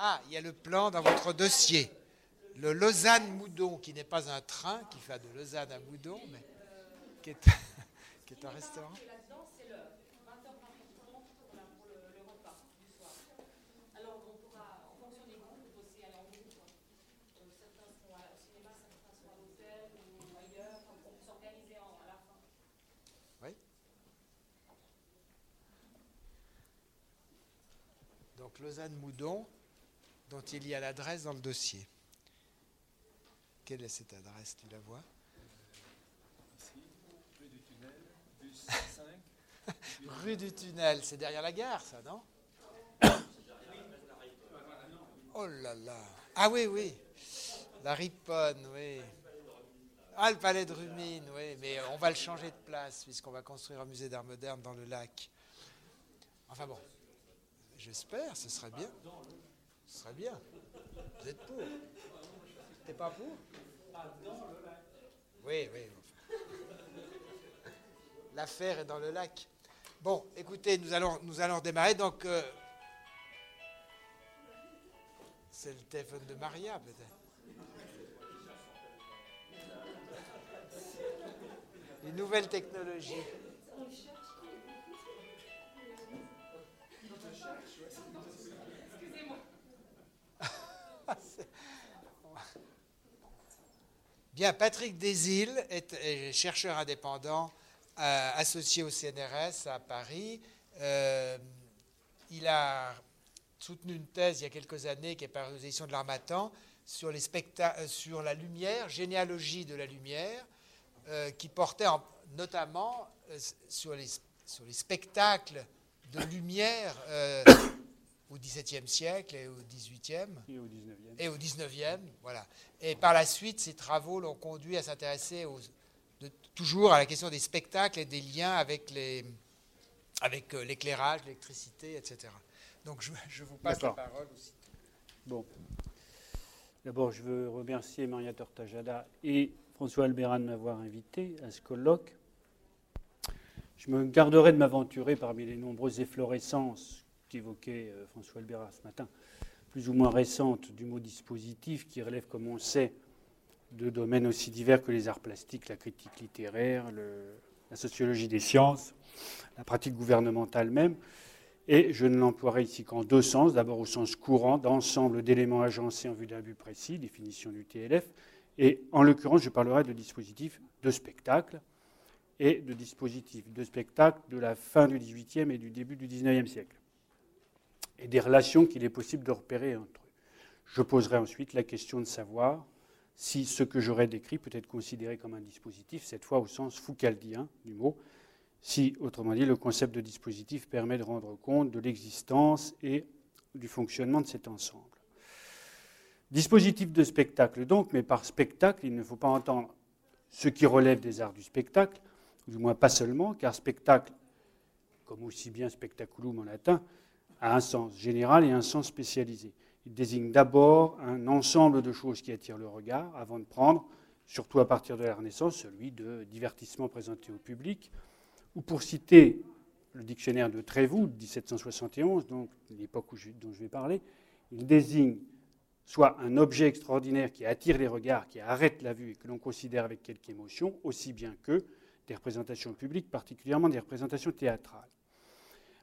Ah, il y a le plan dans votre dossier. Le Lausanne-Moudon, qui n'est pas un train qui fait de Lausanne à Moudon, mais qui est un restaurant. Donc Lausanne-Moudon, dont il y a l'adresse dans le dossier. Quelle est cette adresse Tu la vois? Ici, rue du tunnel, bus 5. Rue du tunnel, c'est derrière la gare, ça, non? Oh là là Ah oui, oui. La Riponne, oui. Ah, le palais de Rumine, oui. Mais on va le changer de place, puisqu'on va construire un musée d'art moderne dans le lac. Enfin bon, j'espère, ce serait bien. Ce serait bien. Vous êtes pour T'es pas pour Oui, oui. L'affaire est dans le lac. Bon, écoutez, nous allons, nous allons démarrer. Donc, euh, c'est le téléphone de Maria, peut-être. Les nouvelles technologies. Bien, Patrick Desilles est, chercheur indépendant euh, associé au CNRS à Paris. Euh, il a soutenu une thèse il y a quelques années qui est parue aux éditions de l'Armatan sur, euh, la lumière, généalogie de la lumière, qui portait notamment sur, les, spectacles de lumière au XVIIe siècle et au XVIIIe. Et au XIXe. Et au XIXe, voilà. Et par la suite, ces travaux l'ont conduit à s'intéresser toujours à la question des spectacles et des liens avec, les, avec euh, l'éclairage, l'électricité, etc. Donc je, vous passe la parole aussi. Bon. D'abord, je veux remercier Maria Tortajada et François Albéran de m'avoir invité à ce colloque. Je me garderai de m'aventurer parmi les nombreuses efflorescences qu'évoquait euh, François Albéra ce matin, plus ou moins récentes du mot dispositif, qui relève, comme on sait, de domaines aussi divers que les arts plastiques, la critique littéraire, la sociologie des sciences, la pratique gouvernementale même. Et je ne l'emploierai ici qu'en deux sens. D'abord au sens courant d'ensemble d'éléments agencés en vue d'un but précis, définition du TLF. Et en l'occurrence, je parlerai de dispositifs de spectacle et de dispositifs de spectacle de la fin du XVIIIe et du début du XIXe siècle et des relations qu'il est possible de repérer entre eux. Je poserai ensuite la question de savoir si ce que j'aurais décrit peut être considéré comme un dispositif, cette fois au sens foucaldien du mot, si, autrement dit, le concept de dispositif permet de rendre compte de l'existence et du fonctionnement de cet ensemble. Dispositif de spectacle donc, mais par spectacle, il ne faut pas entendre ce qui relève des arts du spectacle, du moins pas seulement, car spectacle, comme aussi bien spectaculum en latin, a un sens général et un sens spécialisé. Il désigne d'abord un ensemble de choses qui attirent le regard avant de prendre, surtout à partir de la Renaissance, celui de divertissement présenté au public, ou pour citer le dictionnaire de Trévoux de 1771, donc l'époque dont je vais parler, il désigne soit un objet extraordinaire qui attire les regards, qui arrête la vue et que l'on considère avec quelque émotion, aussi bien que des représentations publiques, particulièrement des représentations théâtrales.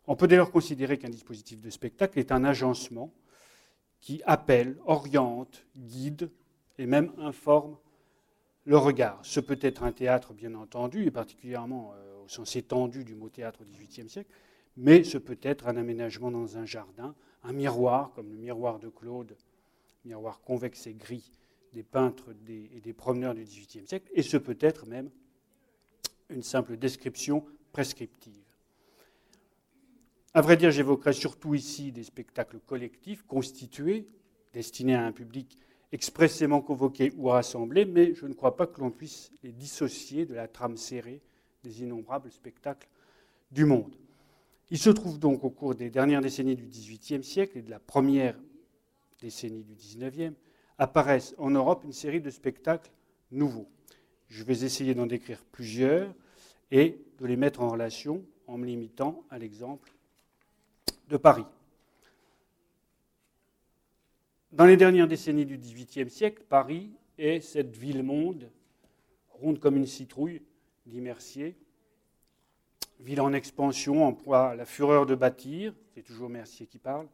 On peut dès lors considérer qu'un dispositif de spectacle est un agencement qui appelle, oriente, guide et même informe le regard. Ce peut être un théâtre, bien entendu, et particulièrement euh, au sens étendu du mot théâtre au XVIIIe siècle, mais ce peut être un aménagement dans un jardin, un miroir, comme le miroir de Claude, miroir convexe et gris des peintres et des promeneurs du XVIIIe siècle, et ce peut être même une simple description prescriptive. À vrai dire, j'évoquerai surtout ici des spectacles collectifs constitués, destinés à un public expressément convoqué ou rassemblé, mais je ne crois pas que l'on puisse les dissocier de la trame serrée des innombrables spectacles du monde. Il se trouve donc au cours des dernières décennies du XVIIIe siècle et de la première décennie du XIXe, apparaissent en Europe une série de spectacles nouveaux. Je vais essayer d'en décrire plusieurs et de les mettre en relation en me limitant à l'exemple de Paris. Dans les dernières décennies du XVIIIe siècle, Paris est cette ville-monde, ronde comme une citrouille, dit Mercier, ville en expansion, emploie la fureur de bâtir, c'est toujours Mercier qui parle,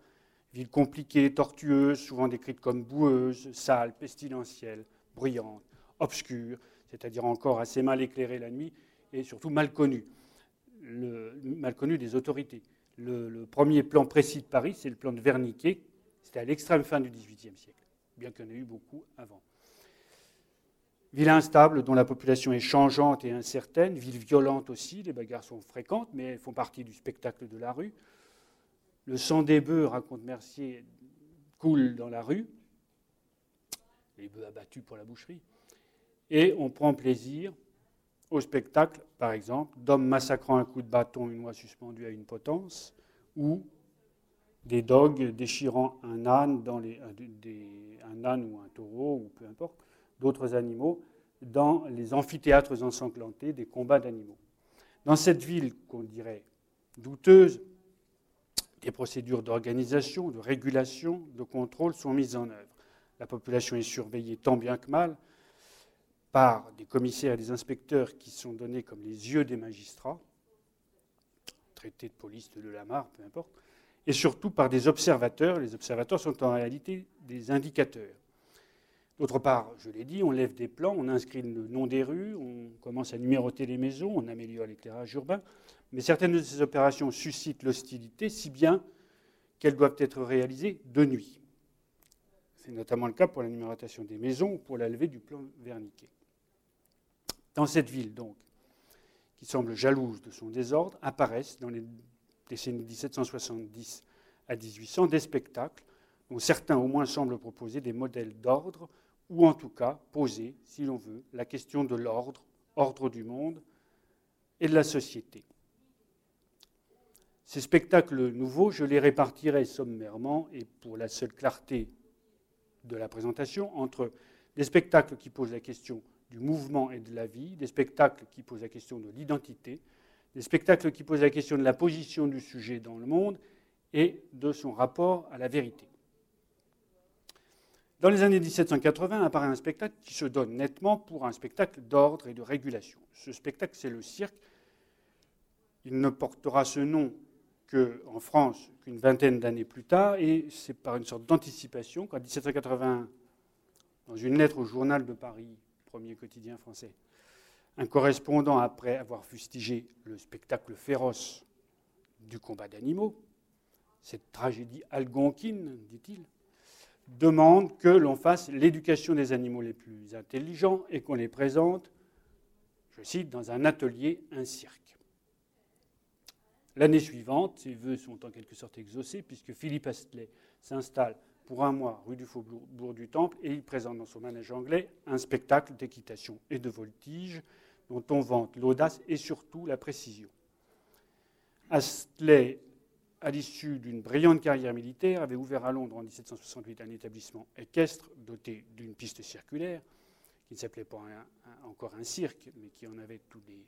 ville compliquée, tortueuse, souvent décrite comme boueuse, sale, pestilentielle, bruyante, obscure, c'est-à-dire encore assez mal éclairée la nuit et surtout mal connue, mal connue des autorités. Le, premier plan précis de Paris, c'est le plan de Verniquet, c'était à l'extrême fin du XVIIIe siècle, bien qu'il y en ait eu beaucoup avant. Ville instable dont la population est changeante et incertaine, ville violente aussi, les bagarres sont fréquentes, mais font partie du spectacle de la rue. Le sang des bœufs, raconte Mercier, coule dans la rue, les bœufs abattus pour la boucherie. Et on prend plaisir au spectacle, par exemple, d'hommes massacrant un coup de bâton une oie suspendue à une potence, ou des dogues déchirant un âne, les, un âne ou un taureau, ou peu importe, d'autres animaux, dans les amphithéâtres ensanglantés des combats d'animaux. Dans cette ville qu'on dirait douteuse, des procédures d'organisation, de régulation, de contrôle sont mises en œuvre. La population est surveillée tant bien que mal par des commissaires et des inspecteurs qui sont donnés comme les yeux des magistrats, traité de police de Lamar, peu importe, et surtout par des observateurs. Les observateurs sont en réalité des indicateurs. D'autre part, je l'ai dit, on lève des plans, on inscrit le nom des rues, on commence à numéroter les maisons, on améliore l'éclairage urbain, mais certaines de ces opérations suscitent l'hostilité, si bien qu'elles doivent être réalisées de nuit. C'est notamment le cas pour la numérotation des maisons ou pour la levée du plan verniqué. Dans cette ville, donc, qui semble jalouse de son désordre, apparaissent dans les décennies 1770 à 1800 des spectacles dont certains au moins semblent proposer des modèles d'ordre ou en tout cas poser, si l'on veut, la question de l'ordre, ordre du monde et de la société. Ces spectacles nouveaux, je les répartirai sommairement et pour la seule clarté de la présentation entre des spectacles qui posent la question du mouvement et de la vie, des spectacles qui posent la question de l'identité, des spectacles qui posent la question de la position du sujet dans le monde et de son rapport à la vérité. Dans les années 1780 apparaît un spectacle qui se donne nettement pour un spectacle d'ordre et de régulation. Ce spectacle, c'est le cirque. Il ne portera ce nom qu'en France qu'une vingtaine d'années plus tard, et c'est par une sorte d'anticipation qu'en 1780, dans une lettre au journal de Paris, premier quotidien français, un correspondant, après avoir fustigé le spectacle féroce du combat d'animaux, cette tragédie algonquine, dit-il, demande que l'on fasse l'éducation des animaux les plus intelligents et qu'on les présente, je cite, dans un atelier, un cirque. L'année suivante, ces vœux sont en quelque sorte exaucés puisque Philippe Astley s'installe pour un mois rue du Faubourg du Temple et il présente dans son manège anglais un spectacle d'équitation et de voltige dont on vante l'audace et surtout la précision. Astley à l'issue d'une brillante carrière militaire, avait ouvert à Londres en 1768 un établissement équestre doté d'une piste circulaire, qui ne s'appelait pas encore un cirque, mais qui en avait tous les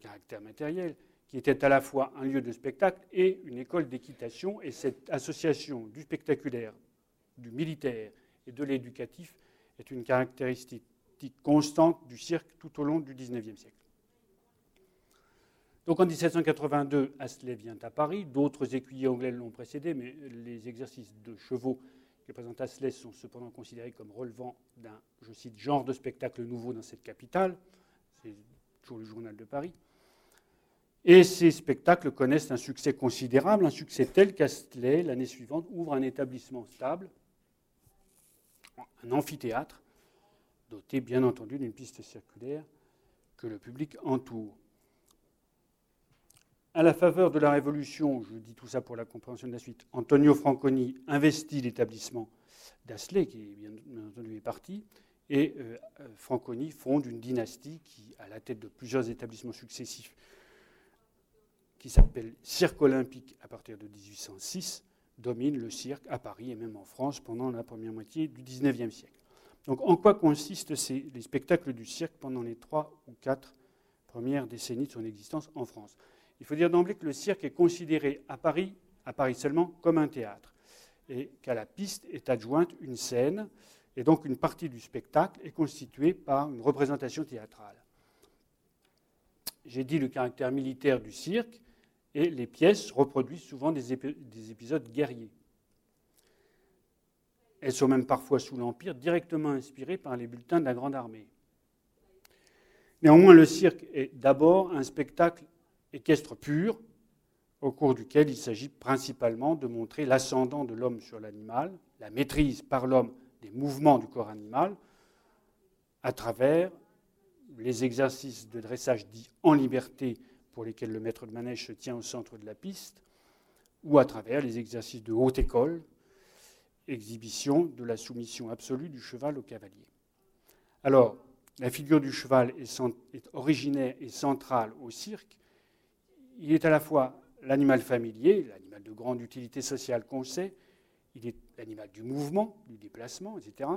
caractères matériels, qui était à la fois un lieu de spectacle et une école d'équitation. Et cette association du spectaculaire, du militaire et de l'éducatif est une caractéristique constante du cirque tout au long du XIXe siècle. Donc en 1782, Astley vient à Paris. D'autres écuyers anglais l'ont précédé, mais les exercices de chevaux que présente Astley sont cependant considérés comme relevant d'un, je cite, genre de spectacle nouveau dans cette capitale. C'est toujours le journal de Paris. Et ces spectacles connaissent un succès considérable, un succès tel qu'Astley, l'année suivante, ouvre un établissement stable, un amphithéâtre, doté bien entendu d'une piste circulaire que le public entoure. À la faveur de la Révolution, je dis tout ça pour la compréhension de la suite, Antonio Franconi investit l'établissement d'Asley, qui bien, entendu est parti, et euh, Franconi fonde une dynastie qui, à la tête de plusieurs établissements successifs, qui s'appelle Cirque olympique à partir de 1806, domine le cirque à Paris et même en France pendant la première moitié du XIXe siècle. Donc en quoi consistent les spectacles du cirque pendant les trois ou quatre premières décennies de son existence en France? Il faut dire d'emblée que le cirque est considéré à Paris, à Paris seulement, comme un théâtre, et qu'à la piste est adjointe une scène, et donc une partie du spectacle est constituée par une représentation théâtrale. J'ai dit le caractère militaire du cirque, et les pièces reproduisent souvent des, épisodes guerriers. Elles sont même parfois sous l'Empire directement inspirées par les bulletins de la Grande Armée. Néanmoins, le cirque est d'abord un spectacle équestre pur, au cours duquel il s'agit principalement de montrer l'ascendant de l'homme sur l'animal, la maîtrise par l'homme des mouvements du corps animal, à travers les exercices de dressage dits en liberté pour lesquels le maître de manège se tient au centre de la piste, ou à travers les exercices de haute école, exhibition de la soumission absolue du cheval au cavalier. Alors, la figure du cheval est, est originaire et centrale au cirque. Il est à la fois l'animal familier, l'animal de grande utilité sociale qu'on sait, il est l'animal du mouvement, du déplacement, etc.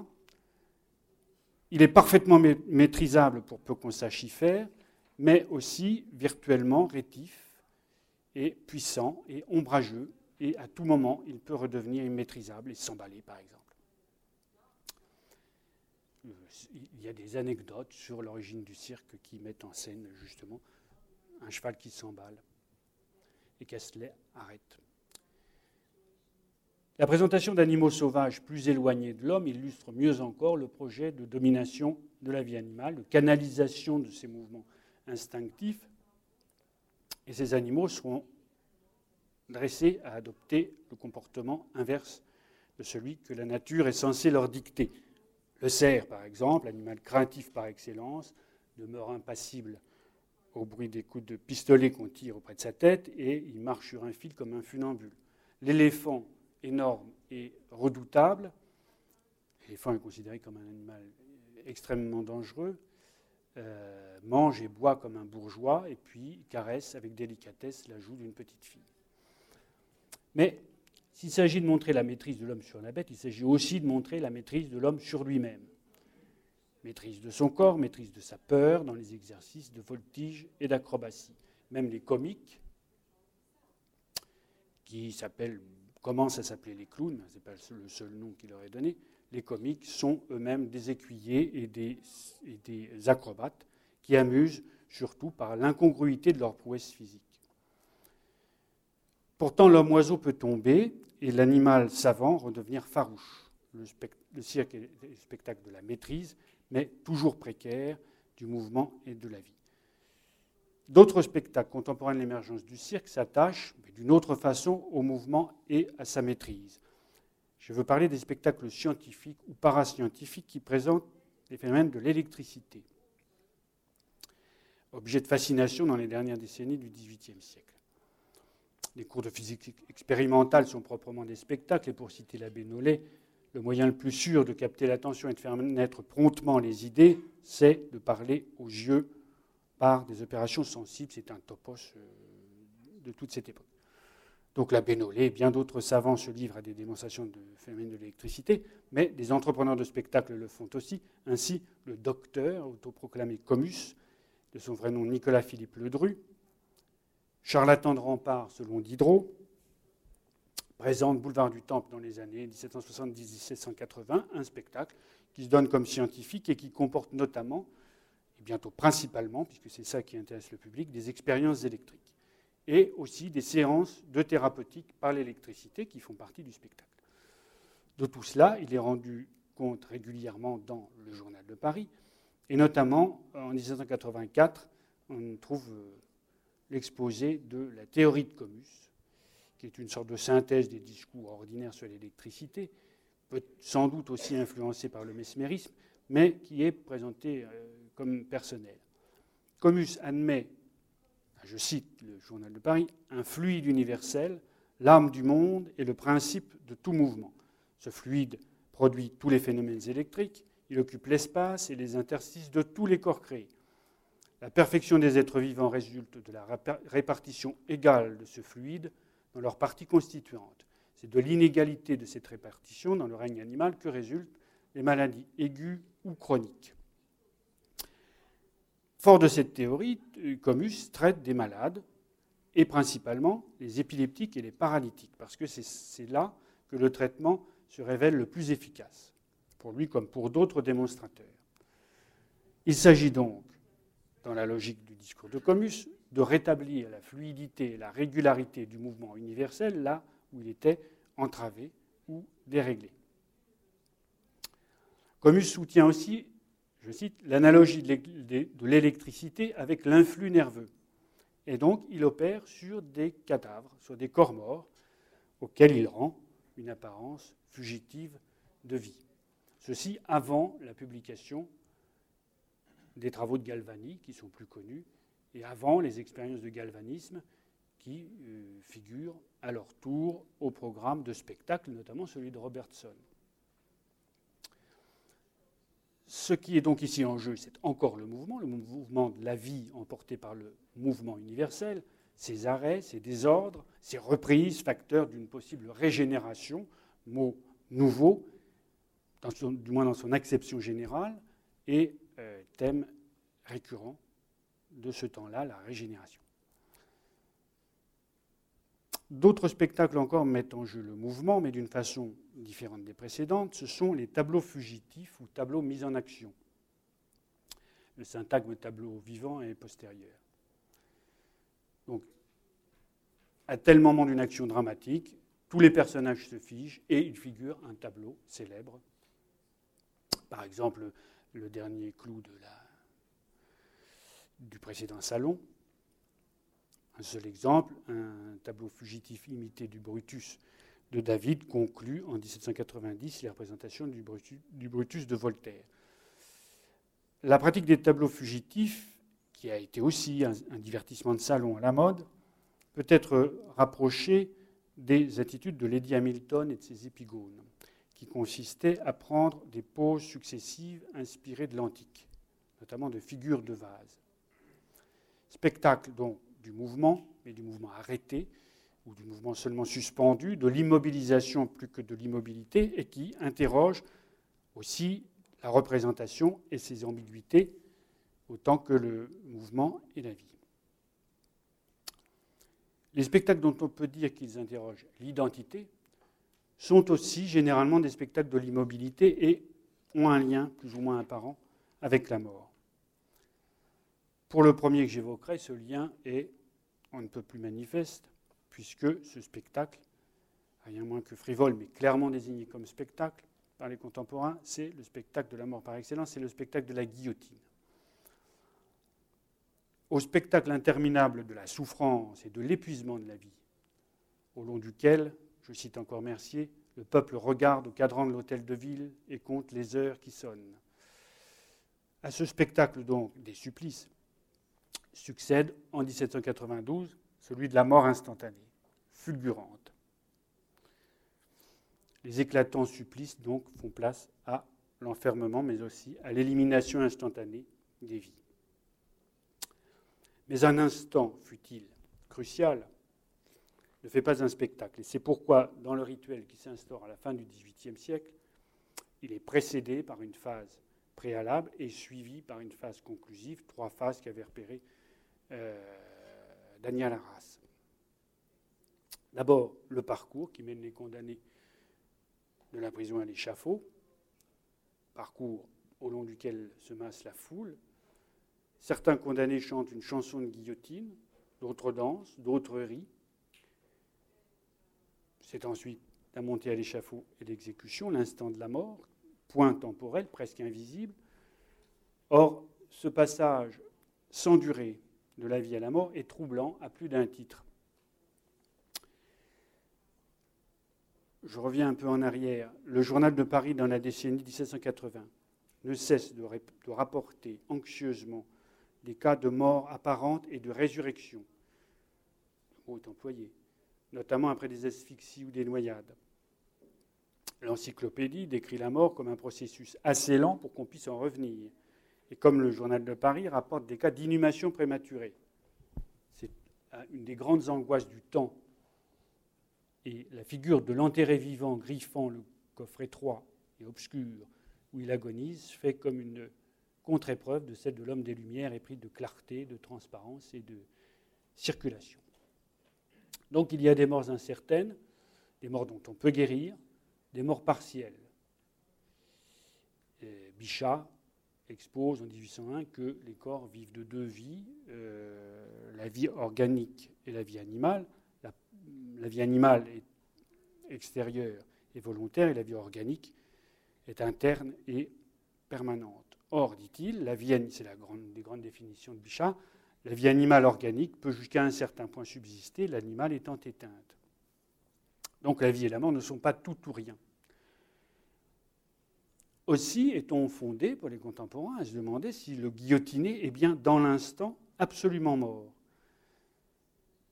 Il est parfaitement maîtrisable pour peu qu'on sache y faire, mais aussi virtuellement rétif et puissant et ombrageux, et à tout moment, il peut redevenir immaîtrisable et s'emballer, par exemple. Il y a des anecdotes sur l'origine du cirque qui mettent en scène justement un cheval qui s'emballe et Kessler arrête. La présentation d'animaux sauvages plus éloignés de l'homme illustre mieux encore le projet de domination de la vie animale, de canalisation de ses mouvements instinctifs. Et ces animaux seront dressés à adopter le comportement inverse de celui que la nature est censée leur dicter. Le cerf, par exemple, animal craintif par excellence, demeure impassible au bruit des coups de pistolet qu'on tire auprès de sa tête et il marche sur un fil comme un funambule. L'éléphant, énorme et redoutable. L'éléphant est considéré comme un animal extrêmement dangereux. Euh, mange et boit comme un bourgeois et puis caresse avec délicatesse la joue d'une petite fille. Mais s'il s'agit de montrer la maîtrise de l'homme sur la bête, il s'agit aussi de montrer la maîtrise de l'homme sur lui-même. Maîtrise de son corps, maîtrise de sa peur dans les exercices de voltige et d'acrobatie. Même les comiques, qui commencent à s'appeler les clowns, ce n'est pas le seul nom qu'il leur est donné, les comiques sont eux-mêmes des écuyers et des, acrobates qui amusent surtout par l'incongruité de leur prouesse physique. Pourtant, l'homme-oiseau peut tomber et l'animal savant redevenir farouche. Le, le cirque est le spectacle de la maîtrise, mais toujours précaire, du mouvement et de la vie. D'autres spectacles contemporains de l'émergence du cirque s'attachent, mais d'une autre façon, au mouvement et à sa maîtrise. Je veux parler des spectacles scientifiques ou parascientifiques qui présentent les phénomènes de l'électricité, objet de fascination dans les dernières décennies du XVIIIe siècle. Les cours de physique expérimentale sont proprement des spectacles, et pour citer l'abbé Nollet, le moyen le plus sûr de capter l'attention et de faire naître promptement les idées, c'est de parler aux yeux par des opérations sensibles. C'est un topos euh, de toute cette époque. Donc la Bénolé et bien d'autres savants se livrent à des démonstrations de phénomènes de l'électricité, mais des entrepreneurs de spectacle le font aussi. Ainsi, le docteur, autoproclamé Comus, de son vrai nom Nicolas Philippe Ledru, charlatan de rempart selon Diderot, présente Boulevard du Temple dans les années 1770-1780 un spectacle qui se donne comme scientifique et qui comporte notamment bientôt principalement, puisque c'est ça qui intéresse le public, des expériences électriques. Et aussi des séances de thérapeutique par l'électricité qui font partie du spectacle. De tout cela, il est rendu compte régulièrement dans le Journal de Paris. Et notamment, en 1784, on trouve euh, l'exposé de la théorie de Comus, qui est une sorte de synthèse des discours ordinaires sur l'électricité, peut sans doute aussi influencé par le mesmérisme, mais qui est présenté euh, comme personnel. Comus admet, je cite le journal de Paris, un fluide universel, l'âme du monde et le principe de tout mouvement. Ce fluide produit tous les phénomènes électriques, il occupe l'espace et les interstices de tous les corps créés. La perfection des êtres vivants résulte de la répartition égale de ce fluide dans leurs parties constituantes. C'est de l'inégalité de cette répartition dans le règne animal que résultent les maladies aiguës ou chroniques. Fort de cette théorie, Comus traite des malades, et principalement les épileptiques et les paralytiques, parce que c'est là que le traitement se révèle le plus efficace, pour lui comme pour d'autres démonstrateurs. Il s'agit donc, dans la logique du discours de Comus, de rétablir la fluidité et la régularité du mouvement universel là où il était entravé ou déréglé. Comus soutient aussi, je cite, l'analogie de l'électricité avec l'influx nerveux. Et donc, il opère sur des cadavres, sur des corps morts, auxquels il rend une apparence fugitive de vie. Ceci avant la publication des travaux de Galvani, qui sont plus connus, et avant les expériences de galvanisme qui euh, figurent à leur tour au programme de spectacle, notamment celui de Robertson. Ce qui est donc ici en jeu, c'est encore le mouvement, le mouvement de la vie emporté par le mouvement universel, ses arrêts, ses désordres, ses reprises, facteurs d'une possible régénération, mot nouveau, du moins dans son acception générale, et euh, thème récurrent de ce temps-là, la régénération. D'autres spectacles encore mettent en jeu le mouvement, mais d'une façon différente des précédentes. Ce sont les tableaux fugitifs ou tableaux mis en action. Le syntagme tableau vivant est postérieur. Donc, à tel moment d'une action dramatique, tous les personnages se figent et il figure un tableau célèbre. Par exemple, le dernier clou du précédent salon. Un seul exemple, un tableau fugitif imité du Brutus de David conclut en 1790 les représentations du Brutus, de Voltaire. La pratique des tableaux fugitifs, qui a été aussi un, divertissement de salon à la mode, peut être rapprochée des attitudes de Lady Hamilton et de ses épigones, qui consistaient à prendre des poses successives inspirées de l'antique, notamment de figures de vases. Spectacle donc du mouvement, mais du mouvement arrêté, ou du mouvement seulement suspendu, de l'immobilisation plus que de l'immobilité, et qui interroge aussi la représentation et ses ambiguïtés, autant que le mouvement et la vie. Les spectacles dont on peut dire qu'ils interrogent l'identité sont aussi généralement des spectacles de l'immobilité et ont un lien plus ou moins apparent avec la mort. Pour le premier que j'évoquerai, ce lien est on ne peut plus manifeste, puisque ce spectacle, rien moins que frivole, mais clairement désigné comme spectacle par les contemporains, c'est le spectacle de la mort par excellence, c'est le spectacle de la guillotine. Au spectacle interminable de la souffrance et de l'épuisement de la vie, au long duquel, je cite encore Mercier, le peuple regarde au cadran de l'hôtel de ville et compte les heures qui sonnent. À ce spectacle donc des supplices, succède en 1792 celui de la mort instantanée, fulgurante. Les éclatants supplices donc font place à l'enfermement, mais aussi à l'élimination instantanée des vies. Mais un instant, fut-il crucial, ne fait pas un spectacle. Et c'est pourquoi, dans le rituel qui s'instaure à la fin du XVIIIe siècle, il est précédé par une phase préalable et suivi par une phase conclusive, trois phases qu'avait repérées Daniel Arras. D'abord, le parcours qui mène les condamnés de la prison à l'échafaud, parcours au long duquel se masse la foule. Certains condamnés chantent une chanson de guillotine, d'autres dansent, d'autres rient. C'est ensuite la montée à l'échafaud et l'exécution, l'instant de la mort, point temporel, presque invisible. Or, ce passage sans durée de la vie à la mort est troublant à plus d'un titre. Je reviens un peu en arrière. Le journal de Paris dans la décennie 1780 ne cesse de, rapporter anxieusement des cas de mort apparente et de résurrection. Le mot est employé, notamment après des asphyxies ou des noyades. L'encyclopédie décrit la mort comme un processus assez lent pour qu'on puisse en revenir et comme le journal de Paris rapporte des cas d'inhumation prématurée. C'est une des grandes angoisses du temps. Et la figure de l'enterré vivant griffant le coffre étroit et obscur où il agonise fait comme une contre-épreuve de celle de l'homme des Lumières, épris de clarté, de transparence et de circulation. Donc il y a des morts incertaines, des morts dont on peut guérir, des morts partielles. Bichat expose en 1801 que les corps vivent de deux vies, euh, la vie organique et la vie animale. La, vie animale est extérieure et volontaire, et la vie organique est interne et permanente. Or, dit-il, la vie, c'est la grande, des grandes définitions de Bichat, la vie animale organique peut jusqu'à un certain point subsister, l'animal étant éteinte. Donc la vie et la mort ne sont pas tout ou rien. Aussi est-on fondé, pour les contemporains, à se demander si le guillotiné est bien dans l'instant absolument mort.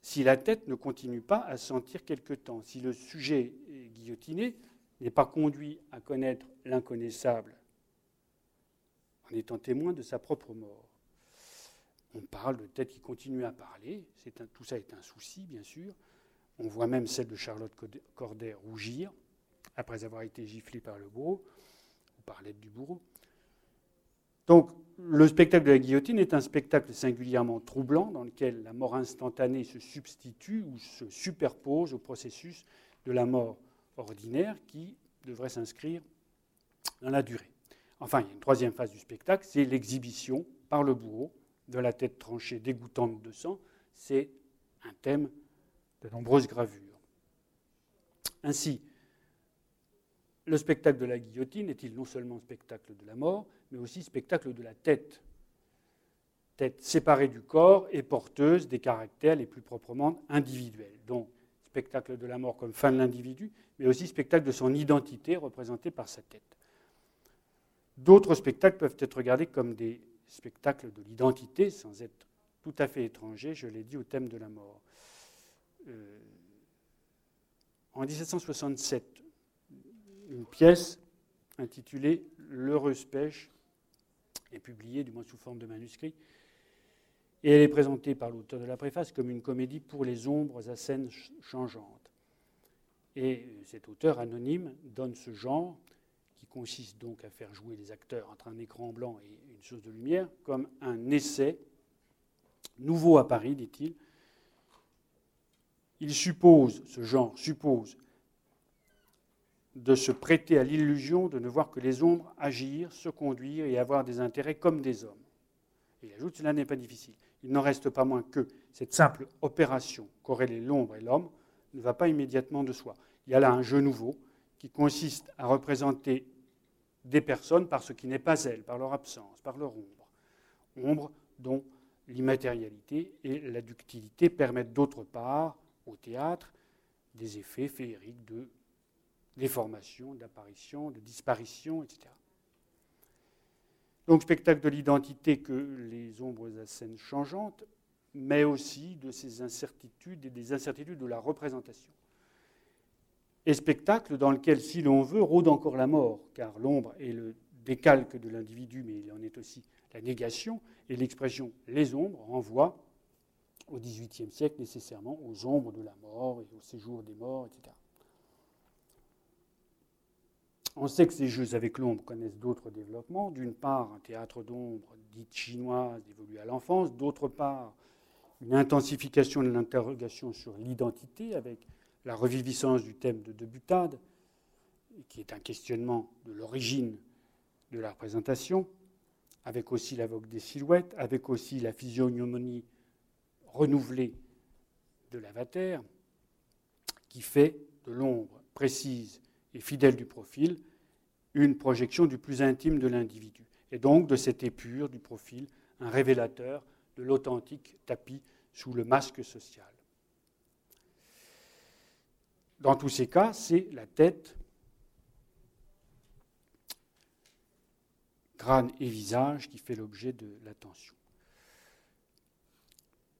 Si la tête ne continue pas à sentir quelque temps, si le sujet guillotiné n'est pas conduit à connaître l'inconnaissable en étant témoin de sa propre mort. On parle de tête qui continue à parler, tout ça est un souci, bien sûr. On voit même celle de Charlotte Corday rougir après avoir été giflée par le bourreau par l'aide du bourreau. Donc, le spectacle de la guillotine est un spectacle singulièrement troublant dans lequel la mort instantanée se substitue ou se superpose au processus de la mort ordinaire qui devrait s'inscrire dans la durée. Enfin, il y a une troisième phase du spectacle, c'est l'exhibition par le bourreau de la tête tranchée dégoûtante de sang. C'est un thème de nombreuses gravures. Ainsi, le spectacle de la guillotine est-il non seulement spectacle de la mort, mais aussi spectacle de la tête Tête séparée du corps et porteuse des caractères les plus proprement individuels. Donc, spectacle de la mort comme fin de l'individu, mais aussi spectacle de son identité représentée par sa tête. D'autres spectacles peuvent être regardés comme des spectacles de l'identité, sans être tout à fait étrangers, je l'ai dit, au thème de la mort. Euh, en 1767, une pièce intitulée L'heureuse pêche est publiée, du moins sous forme de manuscrit, et elle est présentée par l'auteur de la préface comme une comédie pour les ombres à scènes changeantes. Et cet auteur anonyme donne ce genre, qui consiste donc à faire jouer les acteurs entre un écran blanc et une source de lumière, comme un essai nouveau à Paris, dit-il. Il suppose, ce genre suppose de se prêter à l'illusion de ne voir que les ombres agir, se conduire et avoir des intérêts comme des hommes. il ajoute, cela n'est pas difficile. Il n'en reste pas moins que cette simple opération corrélée l'ombre et l'homme ne va pas immédiatement de soi. Il y a là un jeu nouveau qui consiste à représenter des personnes par ce qui n'est pas elles, par leur absence, par leur ombre. Ombre dont l'immatérialité et la ductilité permettent d'autre part au théâtre des effets féeriques de déformation, d'apparition, de disparition, etc. Donc spectacle de l'identité que les ombres à scène changeantes, mais aussi de ces incertitudes et des incertitudes de la représentation. Et spectacle dans lequel, si l'on veut, rôde encore la mort, car l'ombre est le décalque de l'individu, mais il en est aussi la négation, et l'expression les ombres renvoie au XVIIIe siècle nécessairement aux ombres de la mort et au séjour des morts, etc. On sait que ces jeux avec l'ombre connaissent d'autres développements. D'une part, un théâtre d'ombre dite chinoise évolue à l'enfance. D'autre part, une intensification de l'interrogation sur l'identité avec la reviviscence du thème de Debutade, qui est un questionnement de l'origine de la représentation, avec aussi la vogue des silhouettes, avec aussi la physiognomonie renouvelée de l'avatar, qui fait de l'ombre précise et fidèle du profil, une projection du plus intime de l'individu. Et donc de cette épure du profil, un révélateur de l'authentique tapis sous le masque social. Dans tous ces cas, c'est la tête, crâne et visage qui fait l'objet de l'attention.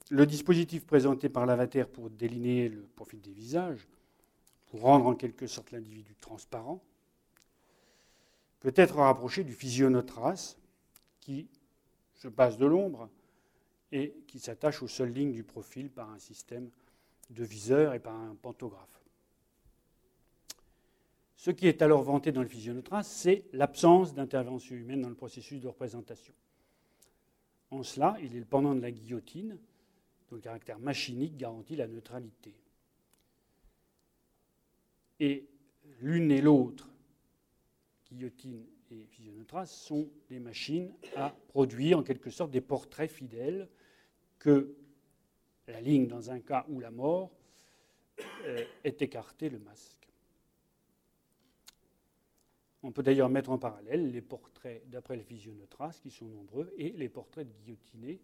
Le dispositif présenté par l'avatar pour déliner le profil des visages rendre en quelque sorte l'individu transparent, peut être rapproché du physionotras qui se passe de l'ombre et qui s'attache aux seules lignes du profil par un système de viseur et par un pantographe. Ce qui est alors vanté dans le physionotrace, c'est l'absence d'intervention humaine dans le processus de représentation. En cela, il est le pendant de la guillotine, dont le caractère machinique garantit la neutralité. Et l'une et l'autre, guillotine et physionotrace, sont des machines à produire en quelque sorte des portraits fidèles que la ligne dans un cas où la mort euh, est écartée, le masque. On peut d'ailleurs mettre en parallèle les portraits d'après le physionotrace, qui sont nombreux, et les portraits de guillotinés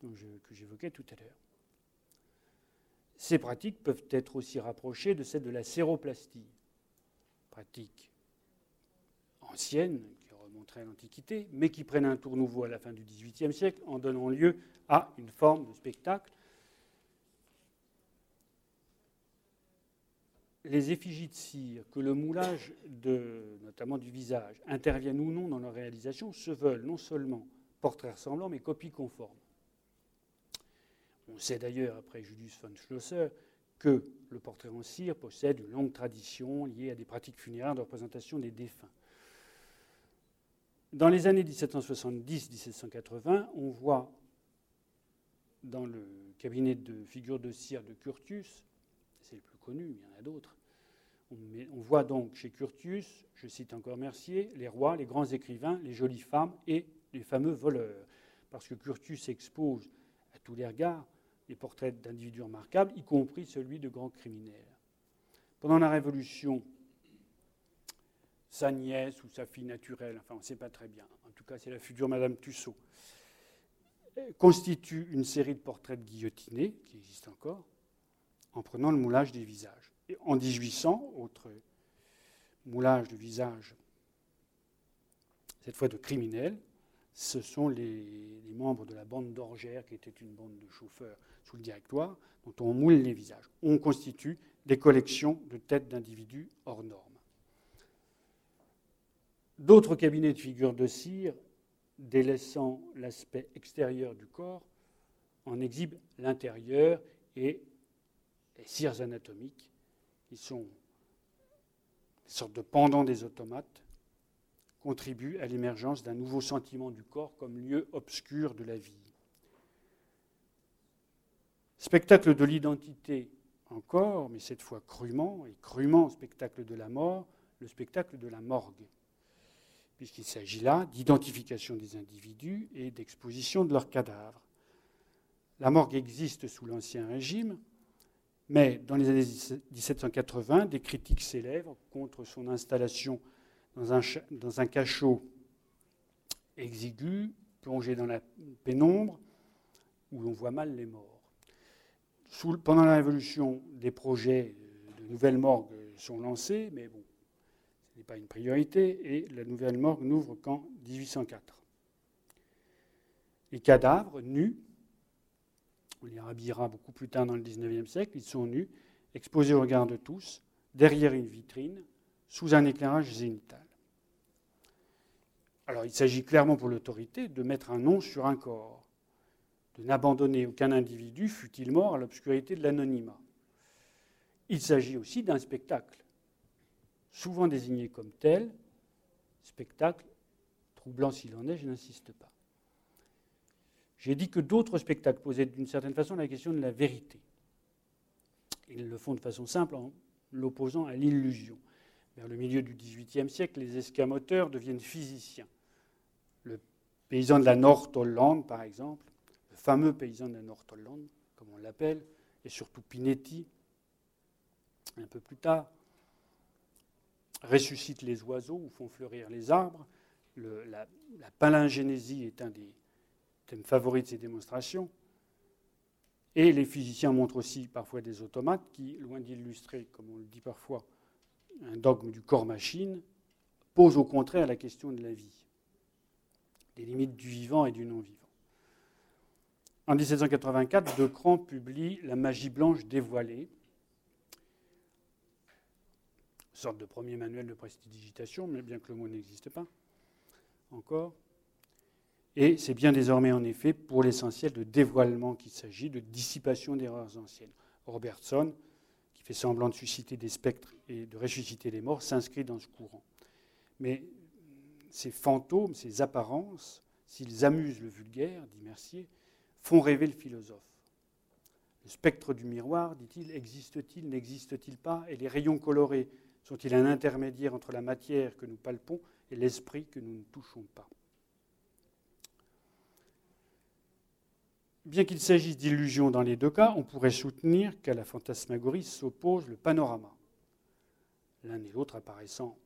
que j'évoquais tout à l'heure. Ces pratiques peuvent être aussi rapprochées de celles de la séroplastie, pratique ancienne qui remonterait à l'Antiquité, mais qui prennent un tour nouveau à la fin du XVIIIe siècle en donnant lieu à une forme de spectacle les effigies de cire, que le moulage, de, notamment du visage, intervienne ou non dans leur réalisation, se veulent non seulement portraits ressemblants, mais copies conformes. On sait d'ailleurs, après Julius von Schlosser, que le portrait en cire possède une longue tradition liée à des pratiques funéraires de représentation des défunts. Dans les années 1770-1780, on voit dans le cabinet de figures de cire de Curtius c'est le plus connu, il y en a d'autres. On, voit donc chez Curtius, je cite encore Mercier, les rois, les grands écrivains, les jolies femmes et les fameux voleurs. Parce que Curtius expose à tous les regards les portraits d'individus remarquables, y compris celui de grands criminels. Pendant la Révolution, sa nièce ou sa fille naturelle, enfin on ne sait pas très bien, en tout cas c'est la future Madame Tussaud, constitue une série de portraits de guillotinés, qui existent encore, en prenant le moulage des visages. Et en 1800, autre moulage de visage, cette fois de criminels, ce sont les, membres de la bande d'orgères, qui était une bande de chauffeurs sous le directoire, dont on moule les visages. On constitue des collections de têtes d'individus hors normes. D'autres cabinets de figures de cire, délaissant l'aspect extérieur du corps, en exhibent l'intérieur et les cires anatomiques, qui sont des sortes de pendants des automates, contribuent à l'émergence d'un nouveau sentiment du corps comme lieu obscur de la vie. Spectacle de l'identité encore, mais cette fois crûment, et crûment spectacle de la mort, le spectacle de la morgue, puisqu'il s'agit là d'identification des individus et d'exposition de leurs cadavres. La morgue existe sous l'Ancien Régime, mais dans les années 1780, des critiques s'élèvent contre son installation dans un, cachot exigu, plongé dans la pénombre, où l'on voit mal les morts. pendant la Révolution, des projets de nouvelles morgues sont lancés, mais bon, ce n'est pas une priorité, et la nouvelle morgue n'ouvre qu'en 1804. Les cadavres nus on les rhabillera beaucoup plus tard dans le XIXe siècle, ils sont nus, exposés au regard de tous, derrière une vitrine, sous un éclairage zénital. Alors il s'agit clairement pour l'autorité de mettre un nom sur un corps, de n'abandonner aucun individu, fût-il mort, à l'obscurité de l'anonymat. Il s'agit aussi d'un spectacle, souvent désigné comme tel, spectacle, troublant s'il en est, je n'insiste pas. J'ai dit que d'autres spectacles posaient d'une certaine façon la question de la vérité. Ils le font de façon simple en l'opposant à l'illusion. Vers le milieu du XVIIIe siècle, les escamoteurs deviennent physiciens. Le paysan de la Nord-Hollande, par exemple, le fameux paysan de la Nord-Hollande, comme on l'appelle, et surtout Pinetti, un peu plus tard, ressuscite les oiseaux ou font fleurir les arbres. la, la palingénésie est un des thème favori de ces démonstrations. Et les physiciens montrent aussi parfois des automates qui, loin d'illustrer, comme on le dit parfois, un dogme du corps-machine, posent au contraire la question de la vie, des limites du vivant et du non-vivant. En 1784, De Cran publie La magie blanche dévoilée, sorte de premier manuel de prestidigitation, mais bien que le mot n'existe pas encore. Et c'est bien désormais en effet pour l'essentiel de dévoilement qu'il s'agit, de dissipation d'erreurs anciennes. Robertson, semblant de susciter des spectres et de ressusciter les morts, s'inscrit dans ce courant. Mais ces fantômes, ces apparences, s'ils amusent le vulgaire, dit Mercier, font rêver le philosophe. Le spectre du miroir, dit-il, existe-t-il, n'existe-t-il pas Et les rayons colorés sont-ils un intermédiaire entre la matière que nous palpons et l'esprit que nous ne touchons pas? Bien qu'il s'agisse d'illusions dans les deux cas, on pourrait soutenir qu'à la fantasmagorie s'oppose le panorama, l'un et l'autre apparaissant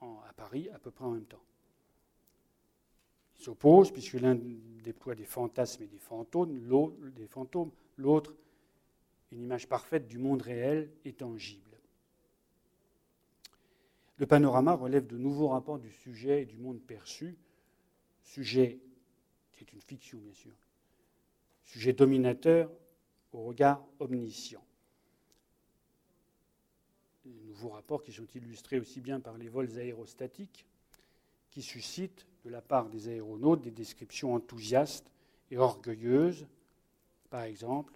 à Paris à peu près en même temps. Ils s'opposent puisque l'un déploie des fantasmes et des fantômes, l'autre une image parfaite du monde réel et tangible. Le panorama relève de nouveaux rapports du sujet et du monde perçu, sujet qui est une fiction bien sûr, sujet dominateur au regard omniscient. De nouveaux rapports qui sont illustrés aussi bien par les vols aérostatiques, qui suscitent de la part des aéronautes des descriptions enthousiastes et orgueilleuses. Par exemple,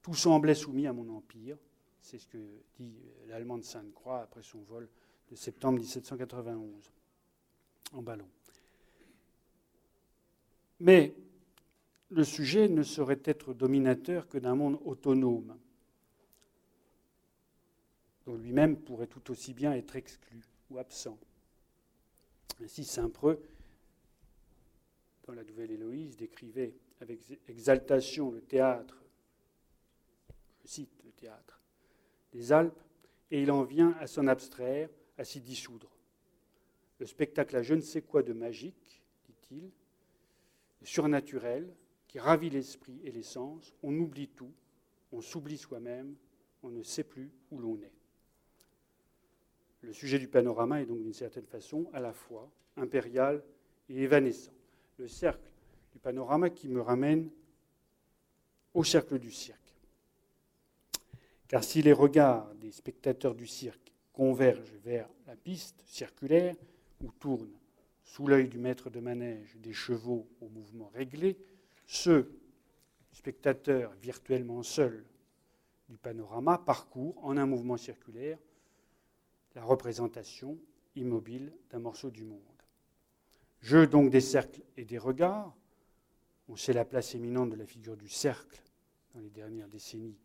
tout semblait soumis à mon empire. C'est ce que dit l'Allemand de Sainte-Croix après son vol de septembre 1791 en ballon. Mais le sujet ne saurait être dominateur que d'un monde autonome, dont lui-même pourrait tout aussi bien être exclu ou absent. Ainsi, Saint-Preux, dans la Nouvelle Héloïse, décrivait avec exaltation le théâtre, je cite le théâtre, des Alpes, et il en vient à s'en abstraire, à s'y dissoudre. Le spectacle a je ne sais quoi de magique, dit-il, surnaturel, qui ravit l'esprit et les sens, on oublie tout, on s'oublie soi-même, on ne sait plus où l'on est. Le sujet du panorama est donc d'une certaine façon à la fois impérial et évanescent. Le cercle du panorama qui me ramène au cercle du cirque. Car si les regards des spectateurs du cirque convergent vers la piste circulaire où tournent, sous l'œil du maître de manège, des chevaux au mouvement réglé, ceux, spectateurs virtuellement seuls du panorama, parcourent en un mouvement circulaire la représentation immobile d'un morceau du monde. Jeu donc des cercles et des regards. On sait la place éminente de la figure du cercle dans les dernières décennies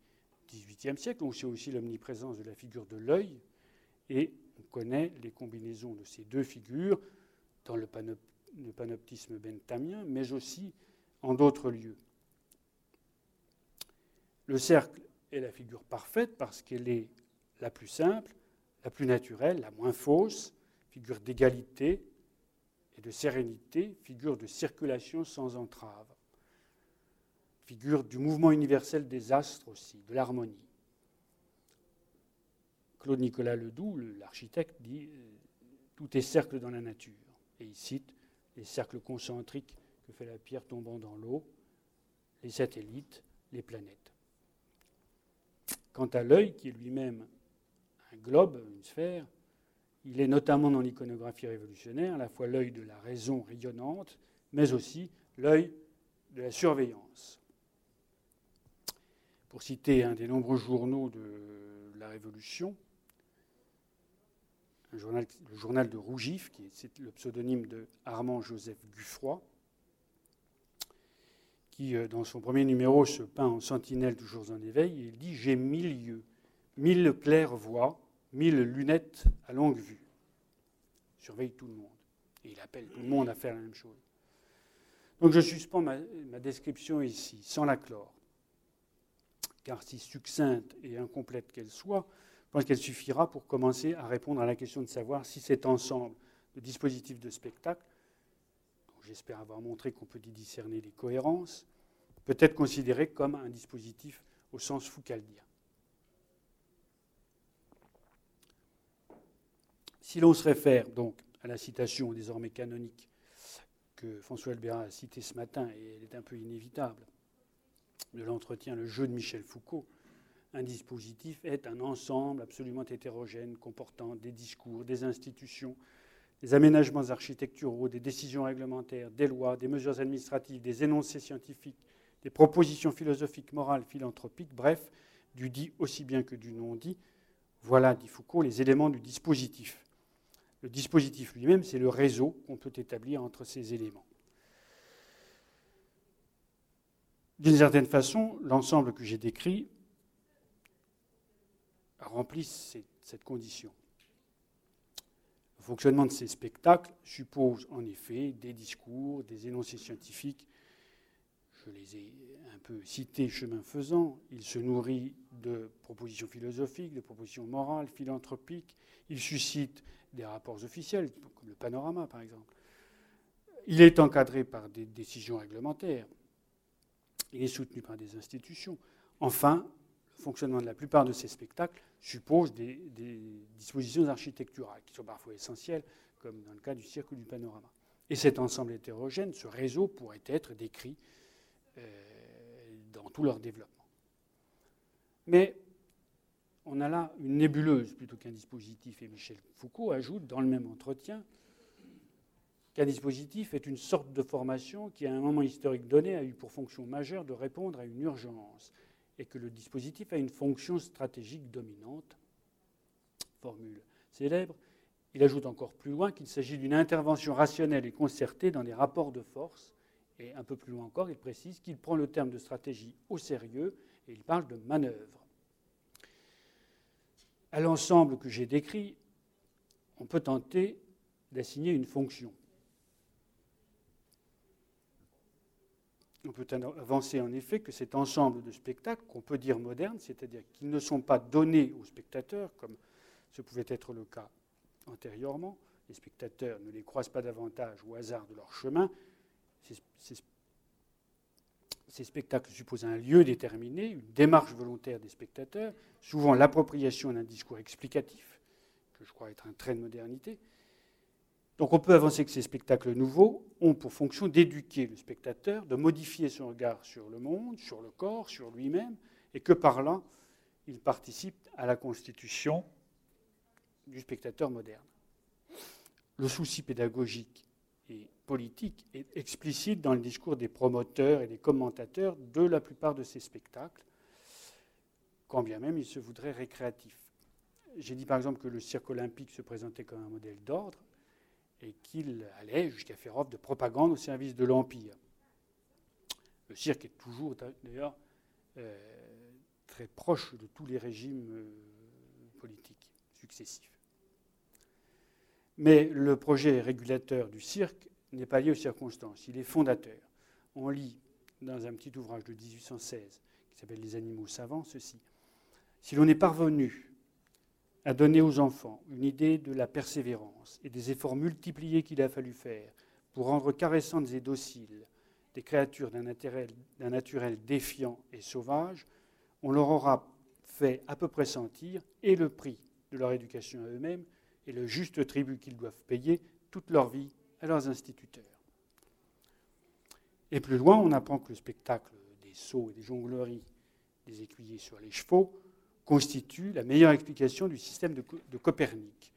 du XVIIIe siècle. On sait aussi l'omniprésence de la figure de l'œil. Et on connaît les combinaisons de ces deux figures dans le, panoptisme benthamien, mais aussi en d'autres lieux. Le cercle est la figure parfaite parce qu'elle est la plus simple, la plus naturelle, la moins fausse, figure d'égalité et de sérénité, figure de circulation sans entrave, figure du mouvement universel des astres aussi, de l'harmonie. Claude Nicolas Ledoux, l'architecte, dit euh, Tout est cercle dans la nature. Et il cite les cercles concentriques que fait la pierre tombant dans l'eau, les satellites, les planètes. Quant à l'œil, qui est lui-même un globe, une sphère, il est notamment dans l'iconographie révolutionnaire à la fois l'œil de la raison rayonnante, mais aussi l'œil de la surveillance. Pour citer un des nombreux journaux de la Révolution, le journal de Rougif, qui est le pseudonyme de Armand Joseph Guffroy, qui, euh, dans son premier numéro, se peint en sentinelle toujours en éveil, il dit J'ai mille yeux, mille claires voix, mille lunettes à longue vue. Il surveille tout le monde. Et il appelle tout le monde à faire la même chose. Donc je suspends ma, ma description ici, sans la clore. Car si succincte et incomplète qu'elle soit, je pense qu'elle suffira pour commencer à répondre à la question de savoir si cet ensemble de dispositifs de spectacle, dont j'espère avoir montré qu'on peut y discerner les cohérences, peut être considéré comme un dispositif au sens foucaldien. Si l'on se réfère donc à la citation désormais canonique que François Albert a citée ce matin, et elle est un peu inévitable, de l'entretien Le jeu de Michel Foucault, un dispositif est un ensemble absolument hétérogène comportant des discours, des institutions, des aménagements architecturaux, des décisions réglementaires, des lois, des mesures administratives, des énoncés scientifiques, des propositions philosophiques, morales, philanthropiques, bref, du dit aussi bien que du non dit, Voilà, dit Foucault, les éléments du dispositif. Le dispositif lui-même, c'est le réseau qu'on peut établir entre ces éléments. D'une certaine façon, l'ensemble que j'ai décrit remplit cette condition. Le fonctionnement de ces spectacles suppose en effet des discours, des énoncés scientifiques. Je les ai un peu cités chemin faisant. Il se nourrit de propositions philosophiques, de propositions morales, philanthropiques. Il suscite des rapports officiels, comme le panorama par exemple. Il est encadré par des décisions réglementaires. Il est soutenu par des institutions. Enfin, le fonctionnement de la plupart de ces spectacles suppose des, dispositions architecturales qui sont parfois essentielles, comme dans le cas du cirque du panorama. Et cet ensemble hétérogène, ce réseau, pourrait être décrit dans tout leur développement. Mais on a là une nébuleuse plutôt qu'un dispositif. Et Michel Foucault ajoute dans le même entretien qu'un dispositif est une sorte de formation qui, à un moment historique donné, a eu pour fonction majeure de répondre à une urgence, et que le dispositif a une fonction stratégique dominante. Formule célèbre. Il ajoute encore plus loin qu'il s'agit d'une intervention rationnelle et concertée dans des rapports de force. Et un peu plus loin encore, il précise qu'il prend le terme de stratégie au sérieux et il parle de manœuvre à l'ensemble que j'ai décrit, on peut tenter d'assigner une fonction. On peut avancer en effet que cet ensemble de spectacles, qu'on peut dire modernes, c'est-à-dire qu'ils ne sont pas donnés aux spectateurs, comme ce pouvait être le cas antérieurement, les spectateurs ne les croisent pas davantage au hasard de leur chemin, ces spectacles supposent un lieu déterminé, une démarche volontaire des spectateurs, souvent l'appropriation d'un discours explicatif, que je crois être un trait de modernité. Donc on peut avancer que ces spectacles nouveaux ont pour fonction d'éduquer le spectateur, de modifier son regard sur le monde, sur le corps, sur lui-même, et que par là, il participe à la constitution du spectateur moderne. Le souci pédagogique politique est explicite dans le discours des promoteurs et des commentateurs de la plupart de ces spectacles, quand bien même ils se voudraient récréatifs. J'ai dit par exemple que le cirque olympique se présentait comme un modèle d'ordre et qu'il allait jusqu'à faire offre de propagande au service de l'Empire. Le cirque est toujours d'ailleurs euh, très proche de tous les régimes euh, politiques successifs. Mais le projet régulateur du cirque n'est pas lié aux circonstances, il est fondateur. On lit dans un petit ouvrage de 1816 qui s'appelle Les animaux savants ceci. Si l'on est parvenu à donner aux enfants une idée de la persévérance et des efforts multipliés qu'il a fallu faire pour rendre caressantes et dociles des créatures d'un naturel, naturel défiant et sauvage, on leur aura fait à peu près sentir et le prix de leur éducation à eux-mêmes et le juste tribut qu'ils doivent payer toute leur vie à leurs instituteurs. Et plus loin, on apprend que le spectacle des sauts et des jongleries des écuyers sur les chevaux constitue la meilleure explication du système de, de Copernic.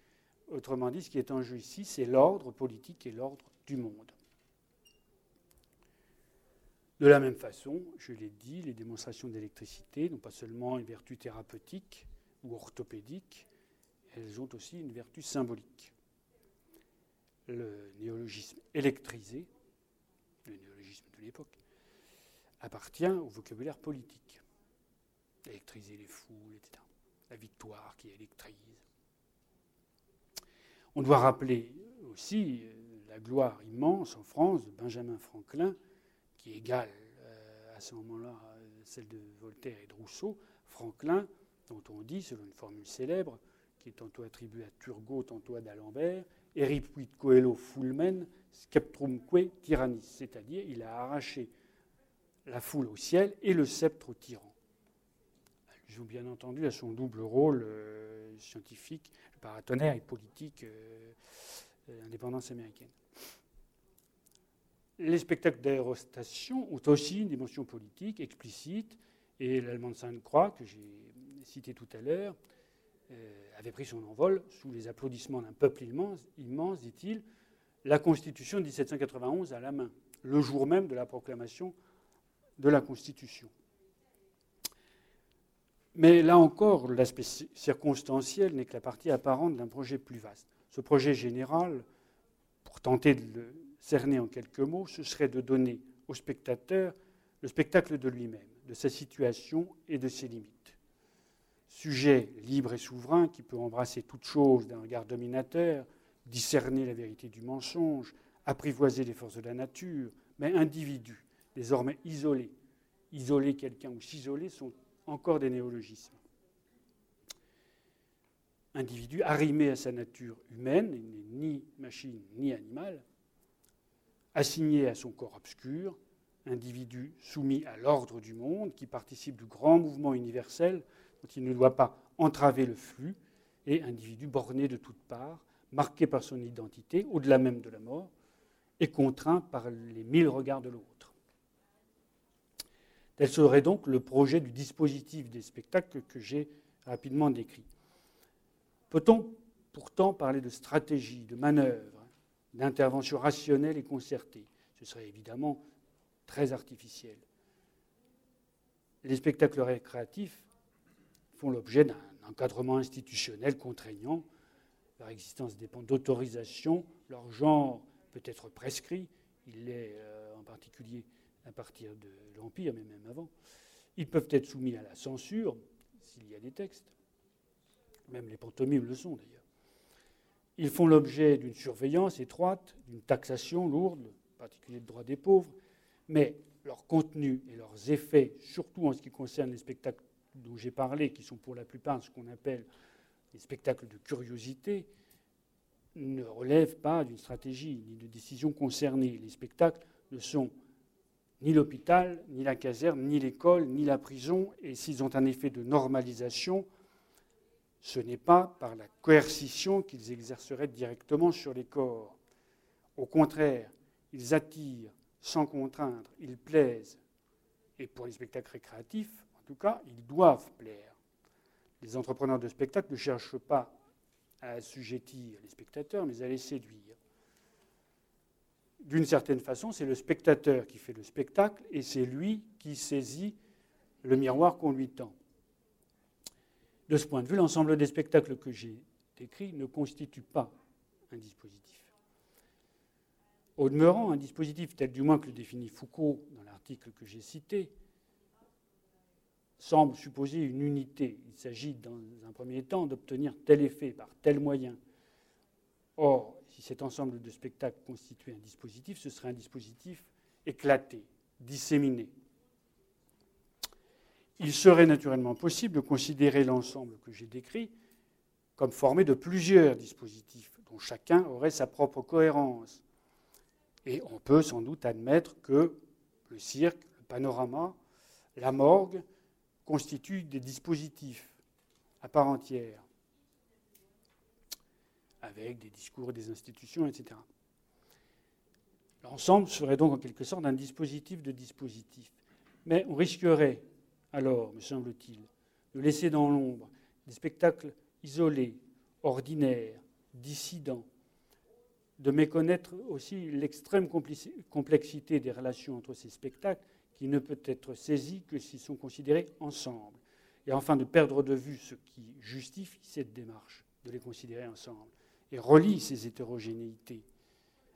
Autrement dit, ce qui est en jeu ici, c'est l'ordre politique et l'ordre du monde. De la même façon, je l'ai dit, les démonstrations d'électricité n'ont pas seulement une vertu thérapeutique ou orthopédique, elles ont aussi une vertu symbolique. Le néologisme électrisé, le néologisme de l'époque, appartient au vocabulaire politique. Électriser les foules, etc. La victoire qui électrise. On doit rappeler aussi euh, la gloire immense en France de Benjamin Franklin, qui égale euh, à ce moment-là celle de Voltaire et de Rousseau. Franklin, dont on dit, selon une formule célèbre, qui est tantôt attribué à Turgot, tantôt à d'Alembert, Eripuit coelho fulmen, sceptrumque tyrannis, c'est-à-dire il a arraché la foule au ciel et le sceptre au tyran. Allusion bien entendu à son double rôle euh, scientifique, paratonnerre et politique euh, l'indépendance américaine. Les spectacles d'aérostation ont aussi une dimension politique explicite, et l'Allemand de Sainte-Croix, que j'ai cité tout à l'heure, euh, avait pris son envol sous les applaudissements d'un peuple immense, immense dit-il, la Constitution de 1791 à la main, le jour même de la proclamation de la Constitution. Mais là encore, l'aspect circonstanciel n'est que la partie apparente d'un projet plus vaste. Ce projet général, pour tenter de le cerner en quelques mots, ce serait de donner au spectateur le spectacle de lui-même, de sa situation et de ses limites. Sujet libre et souverain qui peut embrasser toute chose d'un regard dominateur, discerner la vérité du mensonge, apprivoiser les forces de la nature, mais individu, désormais isolé. Isoler quelqu'un ou s'isoler sont encore des néologismes. Individu arrimé à sa nature humaine, il n'est ni machine ni animal, assigné à son corps obscur, individu soumis à l'ordre du monde, qui participe du grand mouvement universel dont il ne doit pas entraver le flux, et individu borné de toutes parts, marqué par son identité, au-delà même de la mort, et contraint par les mille regards de l'autre. Tel serait donc le projet du dispositif des spectacles que j'ai rapidement décrit. Peut-on pourtant parler de stratégie, de manœuvre, d'intervention rationnelle et concertée? Ce serait évidemment très artificiel. Les spectacles récréatifs font l'objet d'un encadrement institutionnel contraignant. Leur existence dépend d'autorisation, leur genre peut être prescrit, il l'est euh, en particulier à partir de l'Empire, mais même avant. Ils peuvent être soumis à la censure, s'il y a des textes. Même les pantomimes le sont d'ailleurs. Ils font l'objet d'une surveillance étroite, d'une taxation lourde, en particulier le droit des pauvres, mais leur contenu et leurs effets, surtout en ce qui concerne les spectacles dont j'ai parlé, qui sont pour la plupart ce qu'on appelle des spectacles de curiosité, ne relèvent pas d'une stratégie ni de décision concernée. Les spectacles ne sont ni l'hôpital, ni la caserne, ni l'école, ni la prison, et s'ils ont un effet de normalisation, ce n'est pas par la coercition qu'ils exerceraient directement sur les corps. Au contraire, ils attirent sans contraindre, ils plaisent. Et pour les spectacles récréatifs, tout cas, ils doivent plaire. Les entrepreneurs de spectacles ne cherchent pas à assujettir les spectateurs, mais à les séduire. D'une certaine façon, c'est le spectateur qui fait le spectacle et c'est lui qui saisit le miroir qu'on lui tend. De ce point de vue, l'ensemble des spectacles que j'ai décrits ne constitue pas un dispositif. Au demeurant, un dispositif tel du moins que le définit Foucault dans l'article que j'ai cité semble supposer une unité. Il s'agit dans un premier temps d'obtenir tel effet par tel moyen. Or, si cet ensemble de spectacles constituait un dispositif, ce serait un dispositif éclaté, disséminé. Il serait naturellement possible de considérer l'ensemble que j'ai décrit comme formé de plusieurs dispositifs, dont chacun aurait sa propre cohérence, et on peut sans doute admettre que le cirque, le panorama, la morgue constituent des dispositifs à part entière, avec des discours des institutions, etc. L'ensemble serait donc en quelque sorte un dispositif de dispositifs. Mais on risquerait alors, me semble-t-il, de laisser dans l'ombre des spectacles isolés, ordinaires, dissidents, de méconnaître aussi l'extrême complexité des relations entre ces spectacles qui ne peut être saisi que s'ils sont considérés ensemble. Et enfin de perdre de vue ce qui justifie cette démarche, de les considérer ensemble, et relie ces hétérogénéités.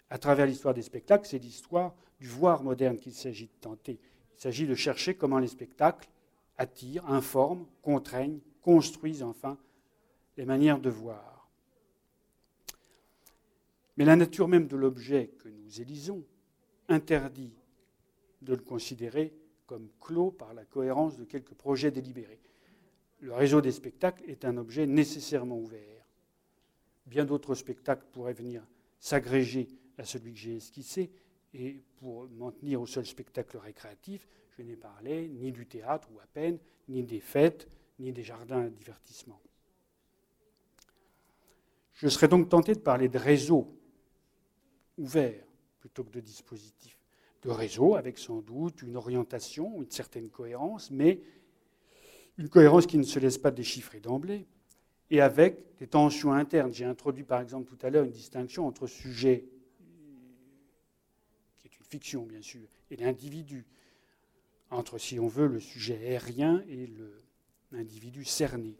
À travers l'histoire des spectacles, c'est l'histoire du voir moderne qu'il s'agit de tenter. Il s'agit de chercher comment les spectacles attirent, informent, contraignent, construisent enfin les manières de voir. Mais la nature même de l'objet que nous élisons interdit de le considérer comme clos par la cohérence de quelques projets délibérés. Le réseau des spectacles est un objet nécessairement ouvert. Bien d'autres spectacles pourraient venir s'agréger à celui que j'ai esquissé, et pour m'en tenir au seul spectacle récréatif, je n'ai parlé ni du théâtre, ou à peine, ni des fêtes, ni des jardins à divertissement. Je serais donc tenté de parler de réseau ouvert plutôt que de dispositif. De réseau avec sans doute une orientation, une certaine cohérence, mais une cohérence qui ne se laisse pas déchiffrer d'emblée, et avec des tensions internes. J'ai introduit par exemple tout à l'heure une distinction entre sujet, qui est une fiction bien sûr, et l'individu, entre, si on veut, le sujet aérien et le individu cerné.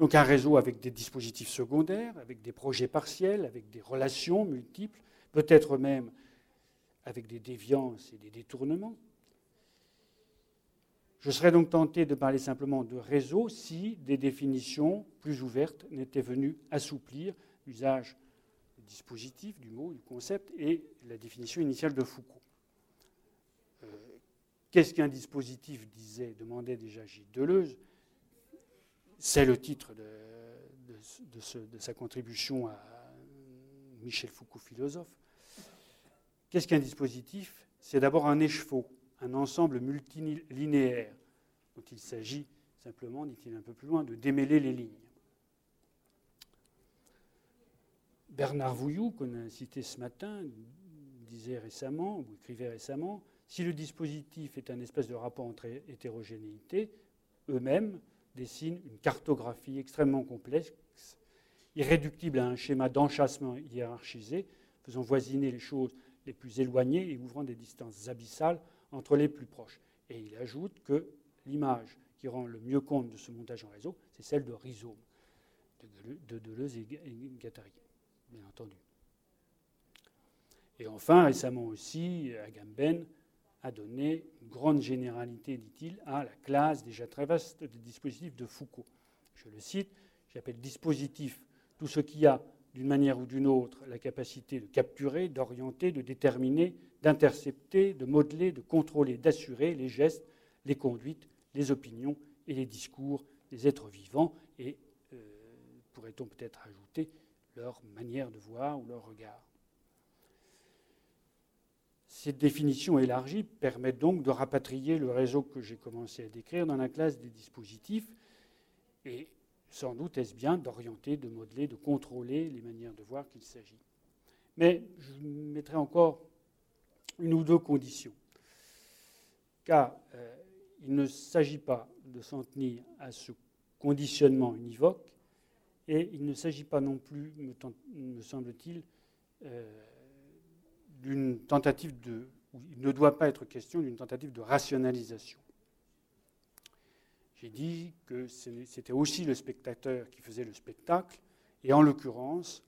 Donc un réseau avec des dispositifs secondaires, avec des projets partiels, avec des relations multiples, peut-être même avec des déviances et des détournements. Je serais donc tenté de parler simplement de réseau si des définitions plus ouvertes n'étaient venues assouplir l'usage du dispositif, du mot, du concept et la définition initiale de Foucault. Euh, qu'est-ce qu'un dispositif disait, demandait déjà Gilles Deleuze C'est le titre de, de, sa contribution à Michel Foucault, philosophe. Qu'est-ce qu'un dispositif? C'est d'abord un écheveau un ensemble multilinéaire dont il s'agit simplement, dit-il un peu plus loin, de démêler les lignes. Bernard Vouilloux, qu'on a cité ce matin, disait récemment, ou écrivait récemment, si le dispositif est un espèce de rapport entre hétérogénéité, eux-mêmes dessinent une cartographie extrêmement complexe, irréductible à un schéma d'enchassement hiérarchisé, faisant voisiner les choses les plus éloignées et ouvrant des distances abyssales entre les plus proches. Et il ajoute que l'image qui rend le mieux compte de ce montage en réseau, c'est celle de rhizome, de Deleuze et Guattari, bien entendu. Et enfin, récemment aussi, Agamben a donné une grande généralité, dit-il, à la classe déjà très vaste des dispositifs de Foucault. Je le cite, j'appelle dispositif tout ce qui a, d'une manière ou d'une autre, la capacité de capturer, d'orienter, de déterminer, d'intercepter, de modeler, de contrôler, d'assurer les gestes, les conduites, les opinions et les discours des êtres vivants et, euh, pourrait-on peut-être ajouter, leur manière de voir ou leur regard. Cette définition élargie permet donc de rapatrier le réseau que j'ai commencé à décrire dans la classe des dispositifs et sans doute est-ce bien d'orienter, de modeler, de contrôler les manières de voir qu'il s'agit. Mais je mettrai encore une ou deux conditions. Car euh, il ne s'agit pas de s'en tenir à ce conditionnement univoque, et il ne s'agit pas non plus, me, semble-t-il, euh, d'une tentative de. Il ne doit pas être question d'une tentative de rationalisation. J'ai dit que c'était aussi le spectateur qui faisait le spectacle, et en l'occurrence,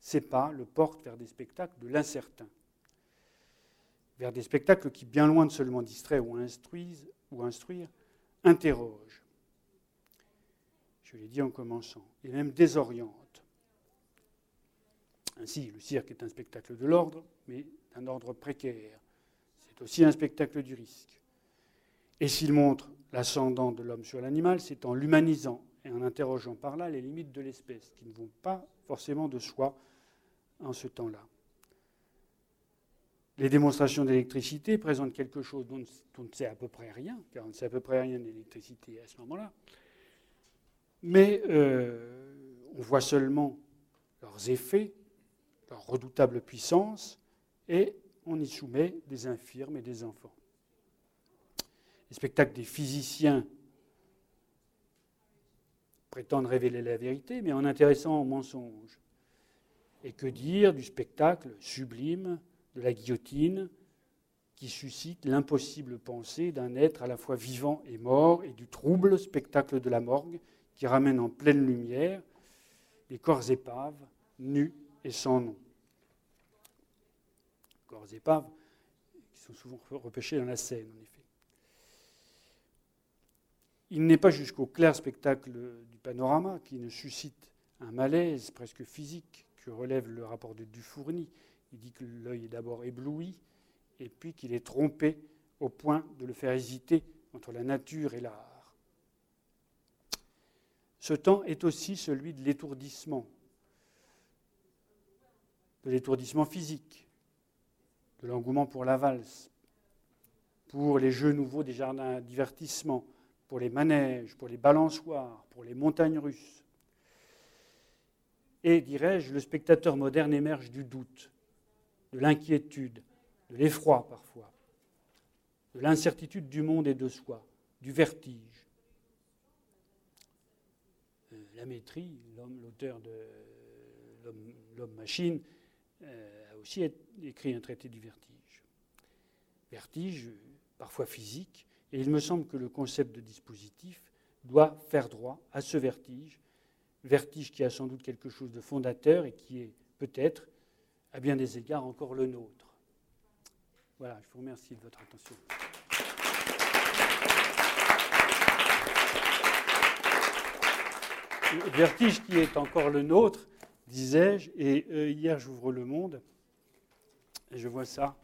c'est pas le porte vers des spectacles de l'incertain vers des spectacles qui, bien loin de seulement distraire ou, ou instruire, interrogent. Je l'ai dit en commençant, et même désorientent. Ainsi, le cirque est un spectacle de l'ordre, mais d'un ordre précaire. C'est aussi un spectacle du risque. Et s'il montre l'ascendant de l'homme sur l'animal, c'est en l'humanisant et en interrogeant par là les limites de l'espèce, qui ne vont pas forcément de soi en ce temps-là. Les démonstrations d'électricité présentent quelque chose dont on ne sait à peu près rien, car on ne sait à peu près rien de l'électricité à ce moment-là. Mais euh, on voit seulement leurs effets, leur redoutable puissance, et on y soumet des infirmes et des enfants. Les spectacles des physiciens prétendent révéler la vérité, mais en intéressant au mensonge. Et que dire du spectacle sublime de la guillotine qui suscite l'impossible pensée d'un être à la fois vivant et mort, et du trouble spectacle de la morgue qui ramène en pleine lumière les corps épaves, nus et sans nom. Corps épaves qui sont souvent repêchés dans la Seine, en effet. Il n'est pas jusqu'au clair spectacle du panorama qui ne suscite un malaise presque physique que relève le rapport de Dufourny il dit que l'œil est d'abord ébloui et puis qu'il est trompé au point de le faire hésiter entre la nature et l'art. Ce temps est aussi celui de l'étourdissement, de l'étourdissement physique, de l'engouement pour la valse, pour les jeux nouveaux des jardins à divertissement, pour les manèges, pour les balançoires, pour les montagnes russes. Et, dirais-je, le spectateur moderne émerge du doute, de l'inquiétude, de l'effroi parfois, de l'incertitude du monde et de soi, du vertige. Euh, la maîtrise, l'auteur de L'homme-machine, euh, a aussi écrit un traité du vertige. Vertige, parfois physique, Et il me semble que le concept de dispositif doit faire droit à ce vertige, vertige qui a sans doute quelque chose de fondateur et qui est peut-être, à bien des égards, encore le nôtre. Voilà, je vous remercie de votre attention. Vertige qui est encore le nôtre, disais-je, et euh, hier j'ouvre le monde et je vois ça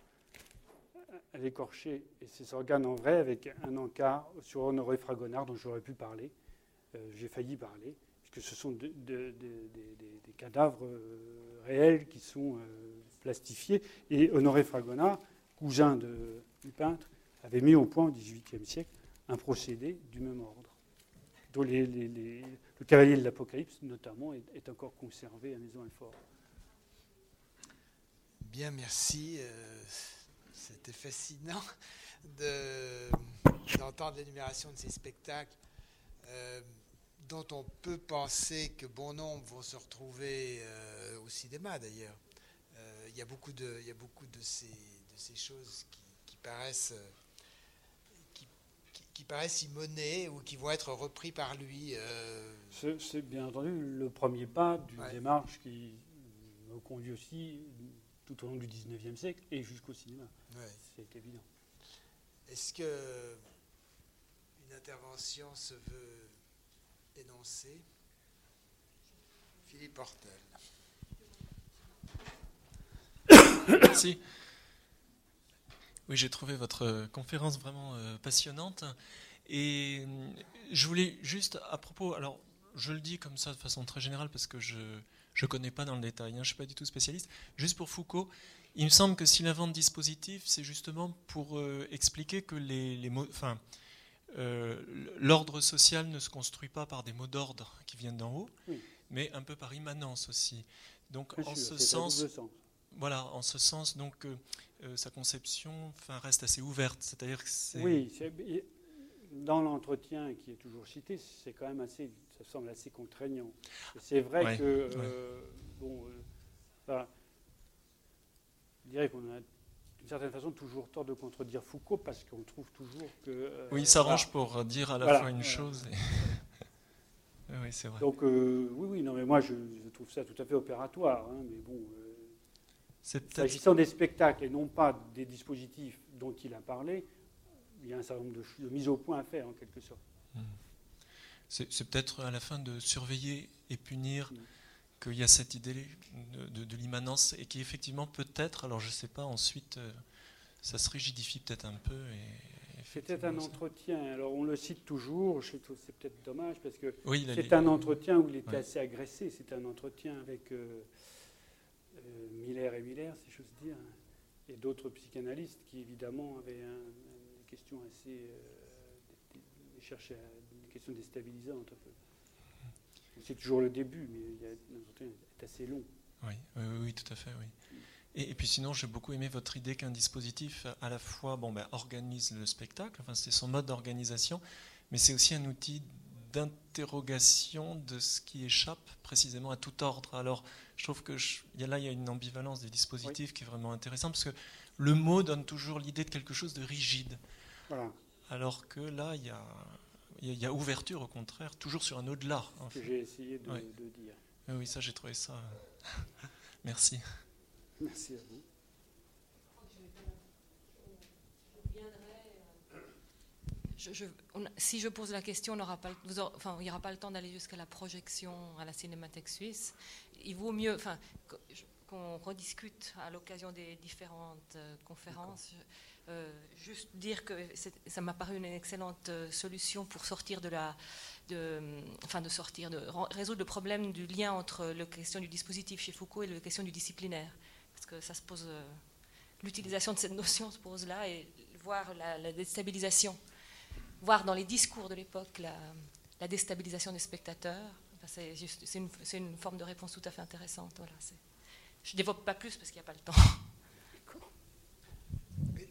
à l'écorché et ses organes en vrai avec un encart sur Honoré Fragonard dont j'aurais pu parler. Euh, j'ai failli parler, puisque ce sont des cadavres euh, réels qui sont plastifiés. Et Honoré Fragonard, cousin du peintre, avait mis au point au XVIIIe siècle un procédé du même ordre, le cavalier de l'Apocalypse, notamment, est, encore conservé à Maison-Alfort. Bien, merci. Euh, c'était fascinant d'entendre l'énumération de ces spectacles. Euh, dont on peut penser que bon nombre vont se retrouver euh, au cinéma d'ailleurs. il y a beaucoup de, il y a beaucoup de ces ces choses qui, paraissent euh, qui, paraissent y ou qui vont être repris par lui. Euh. C'est bien entendu le premier pas d'une démarche qui me conduit aussi tout au long du 19e siècle et jusqu'au cinéma. C'est évident. Est-ce que une intervention se veut énoncer Philippe Hortel. Merci. Oui, j'ai trouvé votre euh, conférence vraiment euh, passionnante. Et euh, je voulais juste à propos, alors je le dis comme ça de façon très générale parce que je ne connais pas dans le détail, hein, je ne suis pas du tout spécialiste. Juste pour Foucault, il me semble que s'il invente dispositif, c'est justement pour expliquer que les, les enfin, l'ordre social ne se construit pas par des mots d'ordre qui viennent d'en haut, mais un peu par immanence aussi. Donc en ce sens, voilà, en ce sens, donc euh, sa conception enfin, reste assez ouverte. C'est-à-dire que Oui, dans l'entretien qui est toujours cité, c'est quand même assez, ça semble assez contraignant. C'est vrai que, euh, bon, euh, je dirais qu'on a d'une certaine façon toujours tort de contredire Foucault parce qu'on trouve toujours que. oui, il s'arrange pour dire à la fois une chose. oui, c'est vrai. Donc, oui, oui, non, mais moi je, trouve ça tout à fait opératoire. Hein, mais bon. S'agissant des spectacles et non pas des dispositifs dont il a parlé, il y a un certain nombre de, mises au point à faire en quelque sorte. Hmm. C'est peut-être à la fin de surveiller et punir hmm. Qu'il y a cette idée de, l'immanence et qui effectivement peut-être, alors je ne sais pas, ensuite euh, ça se rigidifie peut-être un peu. C'était un entretien, alors on le cite toujours, c'est peut-être dommage parce que c'est un entretien où il était assez agressé, c'est un entretien avec... Euh, euh, Miller et Miller, si j'ose dire, et d'autres psychanalystes qui évidemment avaient des questions assez. Euh, cherchaient des questions déstabilisantes un peu. C'est toujours le début, mais a, est assez long. Oui, oui, tout à fait, oui. Et, puis sinon, j'ai beaucoup aimé votre idée qu'un dispositif à la fois bon, ben, organise le spectacle, enfin c'est son mode d'organisation, mais c'est aussi un outil d'interrogation de ce qui échappe précisément à tout ordre. Alors, je trouve que y a, là, il y a une ambivalence des dispositifs qui est vraiment intéressante, parce que le mot donne toujours l'idée de quelque chose de rigide. Alors que là, il y, a, il y, a, ouverture, au contraire, toujours sur un au-delà. Ce que j'ai essayé de, de, dire. Oui, ça, j'ai trouvé ça. Merci. Merci à vous. si je pose la question, on pas, enfin, il n'y aura pas le temps d'aller jusqu'à la projection à la Cinémathèque suisse. Il vaut mieux enfin, qu'on rediscute à l'occasion des différentes euh, conférences. Euh, juste dire que ça m'a paru une excellente euh, solution pour sortir de la, enfin de sortir, de résoudre le problème du lien entre la question du dispositif chez Foucault et la question du disciplinaire, parce que ça se pose, l'utilisation de cette notion se pose là et voir la, déstabilisation voir dans les discours de l'époque la, déstabilisation des spectateurs. c'est, une, forme de réponse tout à fait intéressante. Voilà, je développe pas plus parce qu'il n'y a pas le temps.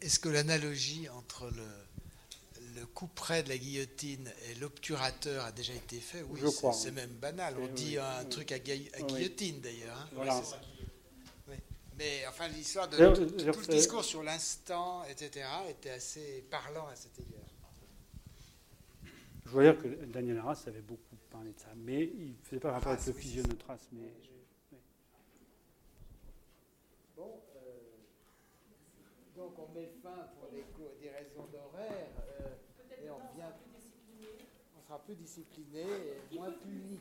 Est-ce que l'analogie entre le, le coup près de la guillotine et l'obturateur a déjà été faite? Oui, c'est, même banal. On dit un truc à, guillotine d'ailleurs. Hein. Mais enfin, l'histoire de tout, le discours sur l'instant, etc., était assez parlant à cet égard. Je voyais que Daniel Arras avait beaucoup parlé de ça, mais il ne faisait pas rapport avec le physionotrace. Mais Bon, euh, donc on met fin pour des, des raisons d'horaire euh, et on vient. On sera plus discipliné et moins puni.